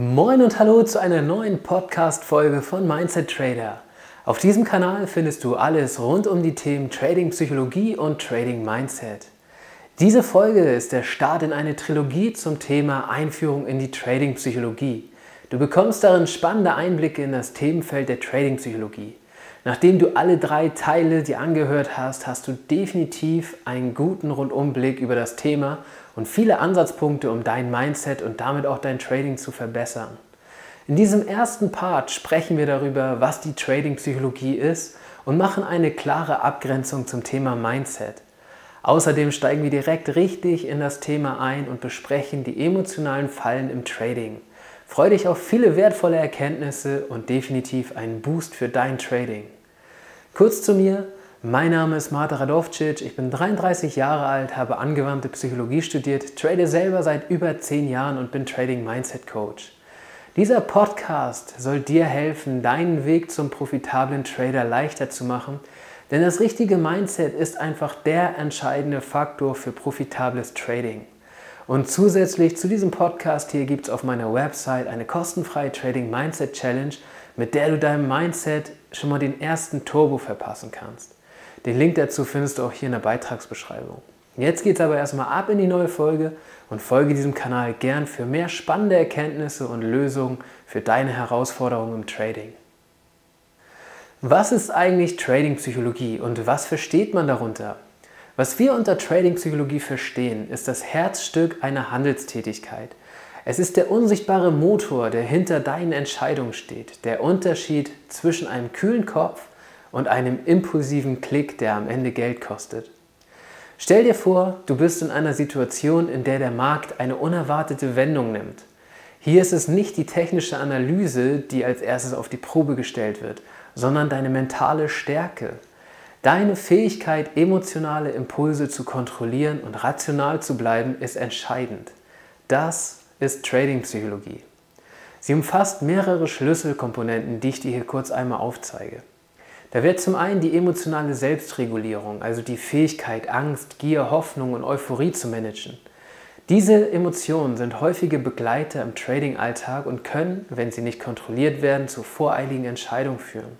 Moin und hallo zu einer neuen Podcast-Folge von Mindset Trader. Auf diesem Kanal findest du alles rund um die Themen Trading Psychologie und Trading Mindset. Diese Folge ist der Start in eine Trilogie zum Thema Einführung in die Trading Psychologie. Du bekommst darin spannende Einblicke in das Themenfeld der Trading Psychologie. Nachdem du alle drei Teile dir angehört hast, hast du definitiv einen guten Rundumblick über das Thema und viele Ansatzpunkte, um dein Mindset und damit auch dein Trading zu verbessern. In diesem ersten Part sprechen wir darüber, was die Trading-Psychologie ist und machen eine klare Abgrenzung zum Thema Mindset. Außerdem steigen wir direkt richtig in das Thema ein und besprechen die emotionalen Fallen im Trading. Freue dich auf viele wertvolle Erkenntnisse und definitiv einen Boost für dein Trading. Kurz zu mir, mein Name ist Marta Radovcic, ich bin 33 Jahre alt, habe angewandte Psychologie studiert, trade selber seit über 10 Jahren und bin Trading Mindset Coach. Dieser Podcast soll dir helfen, deinen Weg zum profitablen Trader leichter zu machen, denn das richtige Mindset ist einfach der entscheidende Faktor für profitables Trading. Und zusätzlich zu diesem Podcast hier gibt es auf meiner Website eine kostenfreie Trading Mindset Challenge, mit der du deinem Mindset schon mal den ersten Turbo verpassen kannst. Den Link dazu findest du auch hier in der Beitragsbeschreibung. Jetzt geht es aber erstmal ab in die neue Folge und folge diesem Kanal gern für mehr spannende Erkenntnisse und Lösungen für deine Herausforderungen im Trading. Was ist eigentlich Trading Psychologie und was versteht man darunter? Was wir unter Trading-Psychologie verstehen, ist das Herzstück einer Handelstätigkeit. Es ist der unsichtbare Motor, der hinter deinen Entscheidungen steht, der Unterschied zwischen einem kühlen Kopf und einem impulsiven Klick, der am Ende Geld kostet. Stell dir vor, du bist in einer Situation, in der der Markt eine unerwartete Wendung nimmt. Hier ist es nicht die technische Analyse, die als erstes auf die Probe gestellt wird, sondern deine mentale Stärke, Deine Fähigkeit, emotionale Impulse zu kontrollieren und rational zu bleiben, ist entscheidend. Das ist Trading-Psychologie. Sie umfasst mehrere Schlüsselkomponenten, die ich dir hier kurz einmal aufzeige. Da wird zum einen die emotionale Selbstregulierung, also die Fähigkeit, Angst, Gier, Hoffnung und Euphorie zu managen. Diese Emotionen sind häufige Begleiter im Trading-Alltag und können, wenn sie nicht kontrolliert werden, zu voreiligen Entscheidungen führen.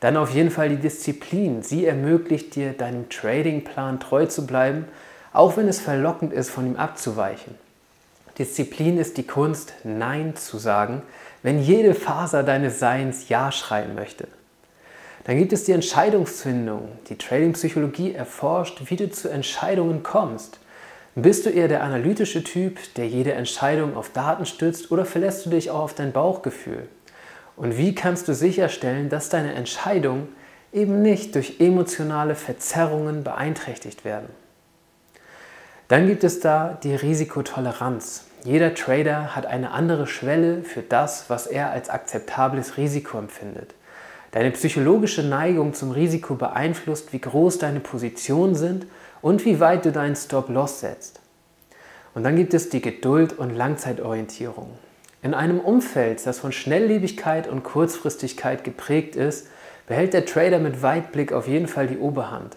Dann auf jeden Fall die Disziplin. Sie ermöglicht dir, deinem Tradingplan treu zu bleiben, auch wenn es verlockend ist, von ihm abzuweichen. Disziplin ist die Kunst, Nein zu sagen, wenn jede Faser deines Seins Ja schreien möchte. Dann gibt es die Entscheidungsfindung. Die Trading-Psychologie erforscht, wie du zu Entscheidungen kommst. Bist du eher der analytische Typ, der jede Entscheidung auf Daten stützt, oder verlässt du dich auch auf dein Bauchgefühl? Und wie kannst du sicherstellen, dass deine Entscheidungen eben nicht durch emotionale Verzerrungen beeinträchtigt werden? Dann gibt es da die Risikotoleranz. Jeder Trader hat eine andere Schwelle für das, was er als akzeptables Risiko empfindet. Deine psychologische Neigung zum Risiko beeinflusst, wie groß deine Positionen sind und wie weit du deinen Stop-Loss setzt. Und dann gibt es die Geduld und Langzeitorientierung. In einem Umfeld, das von Schnelllebigkeit und Kurzfristigkeit geprägt ist, behält der Trader mit Weitblick auf jeden Fall die Oberhand.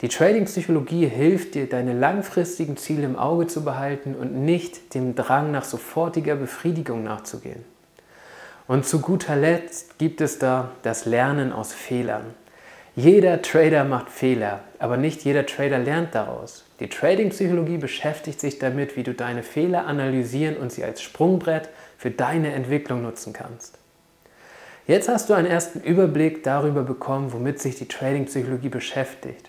Die Trading-Psychologie hilft dir, deine langfristigen Ziele im Auge zu behalten und nicht dem Drang nach sofortiger Befriedigung nachzugehen. Und zu guter Letzt gibt es da das Lernen aus Fehlern. Jeder Trader macht Fehler, aber nicht jeder Trader lernt daraus. Die Trading-Psychologie beschäftigt sich damit, wie du deine Fehler analysieren und sie als Sprungbrett für deine Entwicklung nutzen kannst. Jetzt hast du einen ersten Überblick darüber bekommen, womit sich die Trading-Psychologie beschäftigt.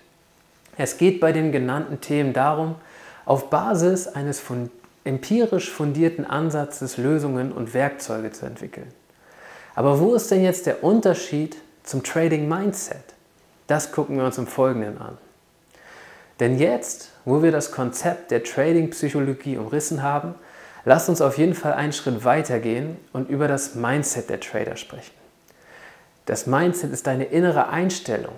Es geht bei den genannten Themen darum, auf Basis eines von empirisch fundierten Ansatzes Lösungen und Werkzeuge zu entwickeln. Aber wo ist denn jetzt der Unterschied zum Trading Mindset? Das gucken wir uns im Folgenden an. Denn jetzt, wo wir das Konzept der Trading Psychologie umrissen haben, Lasst uns auf jeden Fall einen Schritt weiter gehen und über das Mindset der Trader sprechen. Das Mindset ist deine innere Einstellung,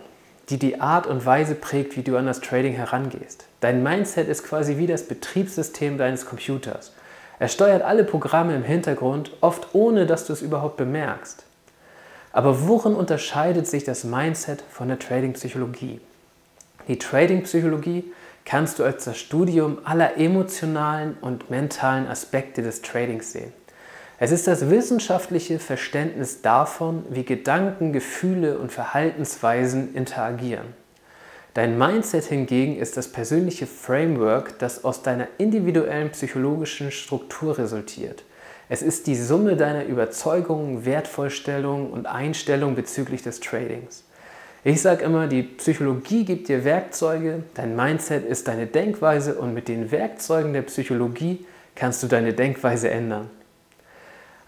die die Art und Weise prägt, wie du an das Trading herangehst. Dein Mindset ist quasi wie das Betriebssystem deines Computers. Er steuert alle Programme im Hintergrund, oft ohne dass du es überhaupt bemerkst. Aber worin unterscheidet sich das Mindset von der Trading-Psychologie? Die Trading-Psychologie kannst du als das Studium aller emotionalen und mentalen Aspekte des Tradings sehen. Es ist das wissenschaftliche Verständnis davon, wie Gedanken, Gefühle und Verhaltensweisen interagieren. Dein Mindset hingegen ist das persönliche Framework, das aus deiner individuellen psychologischen Struktur resultiert. Es ist die Summe deiner Überzeugungen, Wertvorstellungen und Einstellungen bezüglich des Tradings. Ich sage immer, die Psychologie gibt dir Werkzeuge, dein Mindset ist deine Denkweise und mit den Werkzeugen der Psychologie kannst du deine Denkweise ändern.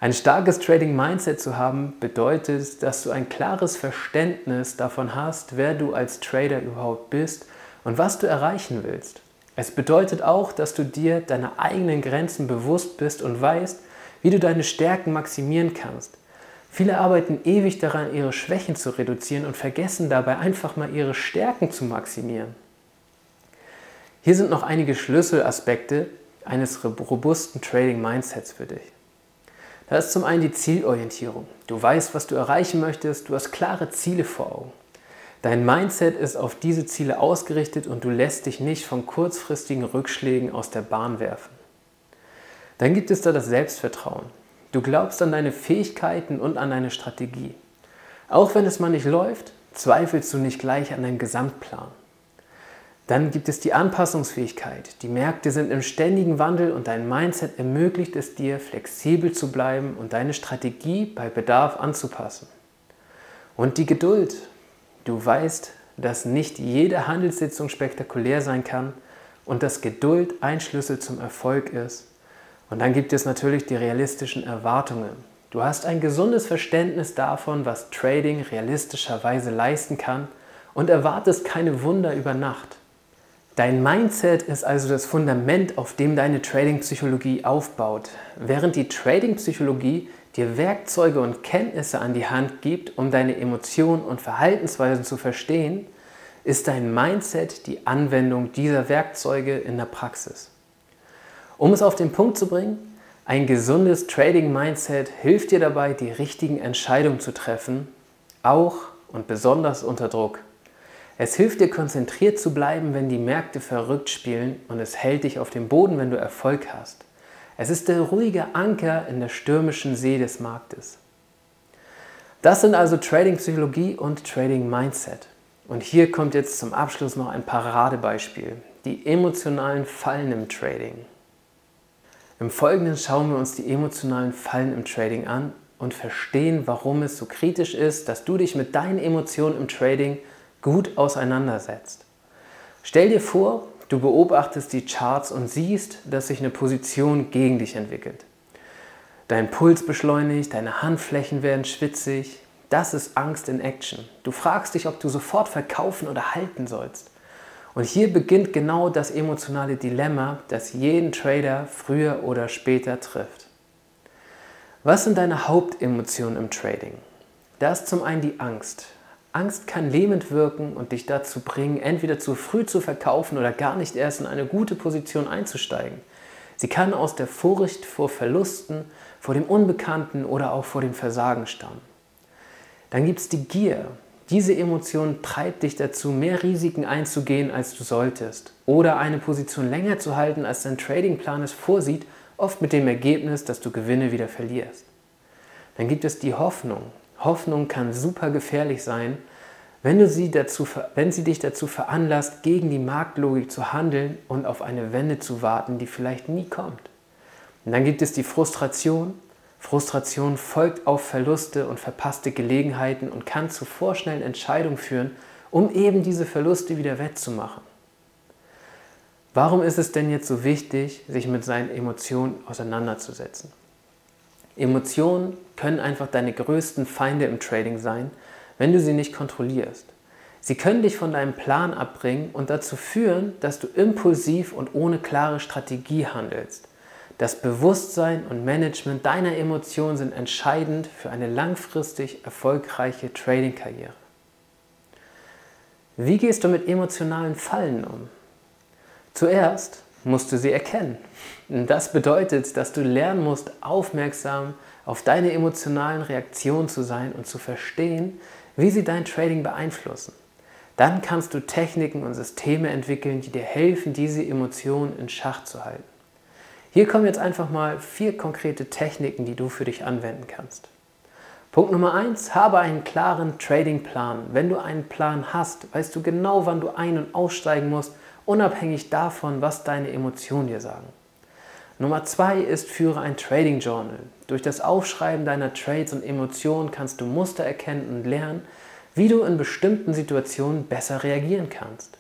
Ein starkes Trading-Mindset zu haben bedeutet, dass du ein klares Verständnis davon hast, wer du als Trader überhaupt bist und was du erreichen willst. Es bedeutet auch, dass du dir deiner eigenen Grenzen bewusst bist und weißt, wie du deine Stärken maximieren kannst. Viele arbeiten ewig daran, ihre Schwächen zu reduzieren und vergessen dabei einfach mal ihre Stärken zu maximieren. Hier sind noch einige Schlüsselaspekte eines robusten Trading Mindsets für dich. Da ist zum einen die Zielorientierung. Du weißt, was du erreichen möchtest, du hast klare Ziele vor Augen. Dein Mindset ist auf diese Ziele ausgerichtet und du lässt dich nicht von kurzfristigen Rückschlägen aus der Bahn werfen. Dann gibt es da das Selbstvertrauen. Du glaubst an deine Fähigkeiten und an deine Strategie. Auch wenn es mal nicht läuft, zweifelst du nicht gleich an deinem Gesamtplan. Dann gibt es die Anpassungsfähigkeit. Die Märkte sind im ständigen Wandel und dein Mindset ermöglicht es dir, flexibel zu bleiben und deine Strategie bei Bedarf anzupassen. Und die Geduld. Du weißt, dass nicht jede Handelssitzung spektakulär sein kann und dass Geduld ein Schlüssel zum Erfolg ist und dann gibt es natürlich die realistischen Erwartungen. Du hast ein gesundes Verständnis davon, was Trading realistischerweise leisten kann und erwartest keine Wunder über Nacht. Dein Mindset ist also das Fundament, auf dem deine Trading-Psychologie aufbaut. Während die Trading-Psychologie dir Werkzeuge und Kenntnisse an die Hand gibt, um deine Emotionen und Verhaltensweisen zu verstehen, ist dein Mindset die Anwendung dieser Werkzeuge in der Praxis. Um es auf den Punkt zu bringen, ein gesundes Trading-Mindset hilft dir dabei, die richtigen Entscheidungen zu treffen, auch und besonders unter Druck. Es hilft dir konzentriert zu bleiben, wenn die Märkte verrückt spielen und es hält dich auf dem Boden, wenn du Erfolg hast. Es ist der ruhige Anker in der stürmischen See des Marktes. Das sind also Trading Psychologie und Trading Mindset. Und hier kommt jetzt zum Abschluss noch ein Paradebeispiel, die emotionalen Fallen im Trading. Im Folgenden schauen wir uns die emotionalen Fallen im Trading an und verstehen, warum es so kritisch ist, dass du dich mit deinen Emotionen im Trading gut auseinandersetzt. Stell dir vor, du beobachtest die Charts und siehst, dass sich eine Position gegen dich entwickelt. Dein Puls beschleunigt, deine Handflächen werden schwitzig. Das ist Angst in Action. Du fragst dich, ob du sofort verkaufen oder halten sollst. Und hier beginnt genau das emotionale Dilemma, das jeden Trader früher oder später trifft. Was sind deine Hauptemotionen im Trading? Da ist zum einen die Angst. Angst kann lähmend wirken und dich dazu bringen, entweder zu früh zu verkaufen oder gar nicht erst in eine gute Position einzusteigen. Sie kann aus der Furcht vor Verlusten, vor dem Unbekannten oder auch vor dem Versagen stammen. Dann gibt es die Gier. Diese Emotion treibt dich dazu, mehr Risiken einzugehen, als du solltest. Oder eine Position länger zu halten, als dein Tradingplan es vorsieht, oft mit dem Ergebnis, dass du Gewinne wieder verlierst. Dann gibt es die Hoffnung. Hoffnung kann super gefährlich sein, wenn, du sie dazu, wenn sie dich dazu veranlasst, gegen die Marktlogik zu handeln und auf eine Wende zu warten, die vielleicht nie kommt. Und dann gibt es die Frustration. Frustration folgt auf Verluste und verpasste Gelegenheiten und kann zu vorschnellen Entscheidungen führen, um eben diese Verluste wieder wettzumachen. Warum ist es denn jetzt so wichtig, sich mit seinen Emotionen auseinanderzusetzen? Emotionen können einfach deine größten Feinde im Trading sein, wenn du sie nicht kontrollierst. Sie können dich von deinem Plan abbringen und dazu führen, dass du impulsiv und ohne klare Strategie handelst. Das Bewusstsein und Management deiner Emotionen sind entscheidend für eine langfristig erfolgreiche Trading-Karriere. Wie gehst du mit emotionalen Fallen um? Zuerst musst du sie erkennen. Das bedeutet, dass du lernen musst, aufmerksam auf deine emotionalen Reaktionen zu sein und zu verstehen, wie sie dein Trading beeinflussen. Dann kannst du Techniken und Systeme entwickeln, die dir helfen, diese Emotionen in Schach zu halten. Hier kommen jetzt einfach mal vier konkrete Techniken, die du für dich anwenden kannst. Punkt Nummer eins: habe einen klaren Tradingplan. Wenn du einen Plan hast, weißt du genau, wann du ein- und aussteigen musst, unabhängig davon, was deine Emotionen dir sagen. Nummer zwei ist, führe ein Trading Journal. Durch das Aufschreiben deiner Trades und Emotionen kannst du Muster erkennen und lernen, wie du in bestimmten Situationen besser reagieren kannst.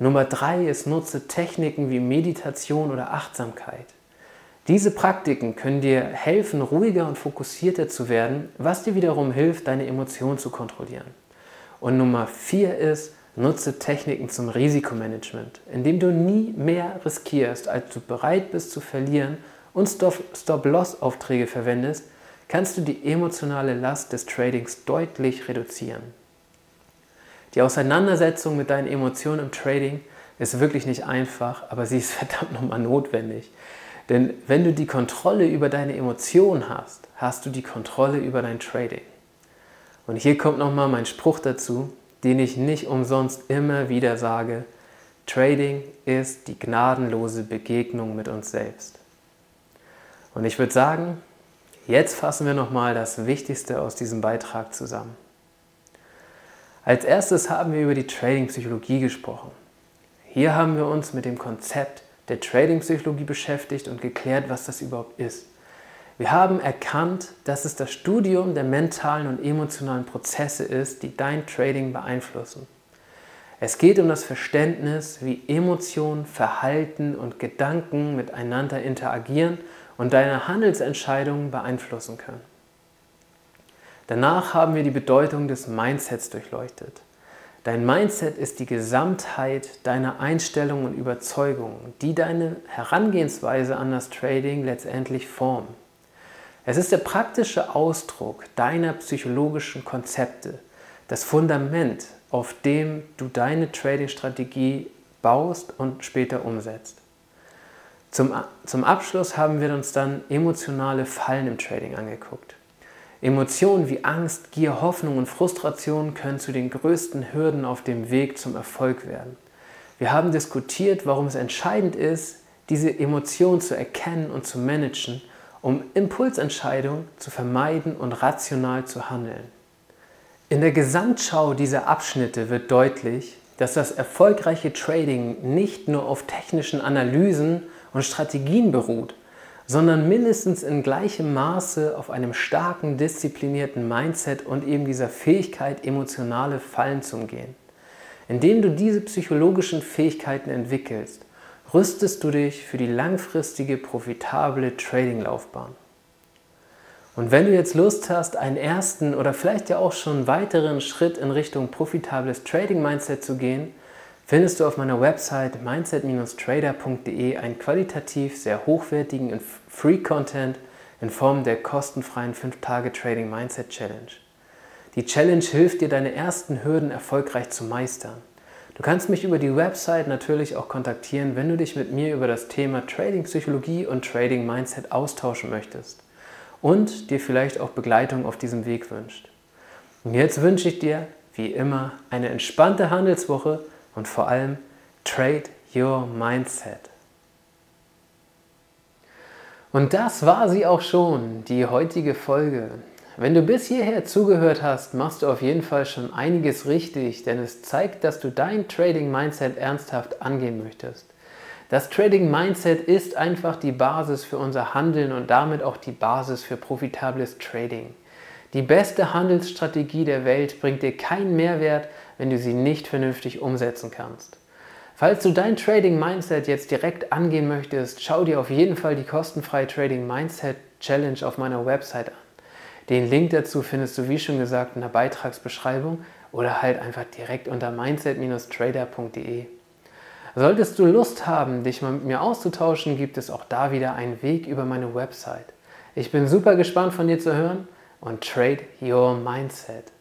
Nummer drei ist, nutze Techniken wie Meditation oder Achtsamkeit. Diese Praktiken können dir helfen, ruhiger und fokussierter zu werden, was dir wiederum hilft, deine Emotionen zu kontrollieren. Und Nummer vier ist, nutze Techniken zum Risikomanagement, indem du nie mehr riskierst, als du bereit bist zu verlieren und Stop-Loss-Aufträge verwendest, kannst du die emotionale Last des Tradings deutlich reduzieren. Die Auseinandersetzung mit deinen Emotionen im Trading ist wirklich nicht einfach, aber sie ist verdammt nochmal notwendig. Denn wenn du die Kontrolle über deine Emotionen hast, hast du die Kontrolle über dein Trading. Und hier kommt nochmal mein Spruch dazu, den ich nicht umsonst immer wieder sage. Trading ist die gnadenlose Begegnung mit uns selbst. Und ich würde sagen, jetzt fassen wir nochmal das Wichtigste aus diesem Beitrag zusammen. Als erstes haben wir über die Trading-Psychologie gesprochen. Hier haben wir uns mit dem Konzept der Trading-Psychologie beschäftigt und geklärt, was das überhaupt ist. Wir haben erkannt, dass es das Studium der mentalen und emotionalen Prozesse ist, die dein Trading beeinflussen. Es geht um das Verständnis, wie Emotionen, Verhalten und Gedanken miteinander interagieren und deine Handelsentscheidungen beeinflussen können. Danach haben wir die Bedeutung des Mindsets durchleuchtet. Dein Mindset ist die Gesamtheit deiner Einstellungen und Überzeugungen, die deine Herangehensweise an das Trading letztendlich formen. Es ist der praktische Ausdruck deiner psychologischen Konzepte, das Fundament, auf dem du deine Trading-Strategie baust und später umsetzt. Zum, zum Abschluss haben wir uns dann emotionale Fallen im Trading angeguckt. Emotionen wie Angst, Gier, Hoffnung und Frustration können zu den größten Hürden auf dem Weg zum Erfolg werden. Wir haben diskutiert, warum es entscheidend ist, diese Emotionen zu erkennen und zu managen, um Impulsentscheidungen zu vermeiden und rational zu handeln. In der Gesamtschau dieser Abschnitte wird deutlich, dass das erfolgreiche Trading nicht nur auf technischen Analysen und Strategien beruht, sondern mindestens in gleichem Maße auf einem starken, disziplinierten Mindset und eben dieser Fähigkeit, emotionale Fallen zu umgehen. Indem du diese psychologischen Fähigkeiten entwickelst, rüstest du dich für die langfristige, profitable Trading-Laufbahn. Und wenn du jetzt Lust hast, einen ersten oder vielleicht ja auch schon weiteren Schritt in Richtung profitables Trading-Mindset zu gehen, findest du auf meiner Website mindset-trader.de einen qualitativ sehr hochwertigen Free-Content in Form der kostenfreien 5-Tage-Trading Mindset Challenge. Die Challenge hilft dir, deine ersten Hürden erfolgreich zu meistern. Du kannst mich über die Website natürlich auch kontaktieren, wenn du dich mit mir über das Thema Trading Psychologie und Trading Mindset austauschen möchtest und dir vielleicht auch Begleitung auf diesem Weg wünscht. Und jetzt wünsche ich dir, wie immer, eine entspannte Handelswoche und vor allem Trade Your Mindset. Und das war sie auch schon, die heutige Folge. Wenn du bis hierher zugehört hast, machst du auf jeden Fall schon einiges richtig, denn es zeigt, dass du dein Trading Mindset ernsthaft angehen möchtest. Das Trading Mindset ist einfach die Basis für unser Handeln und damit auch die Basis für profitables Trading. Die beste Handelsstrategie der Welt bringt dir keinen Mehrwert, wenn du sie nicht vernünftig umsetzen kannst. Falls du dein Trading Mindset jetzt direkt angehen möchtest, schau dir auf jeden Fall die kostenfreie Trading Mindset Challenge auf meiner Website an. Den Link dazu findest du, wie schon gesagt, in der Beitragsbeschreibung oder halt einfach direkt unter mindset-trader.de. Solltest du Lust haben, dich mal mit mir auszutauschen, gibt es auch da wieder einen Weg über meine Website. Ich bin super gespannt von dir zu hören und trade your mindset.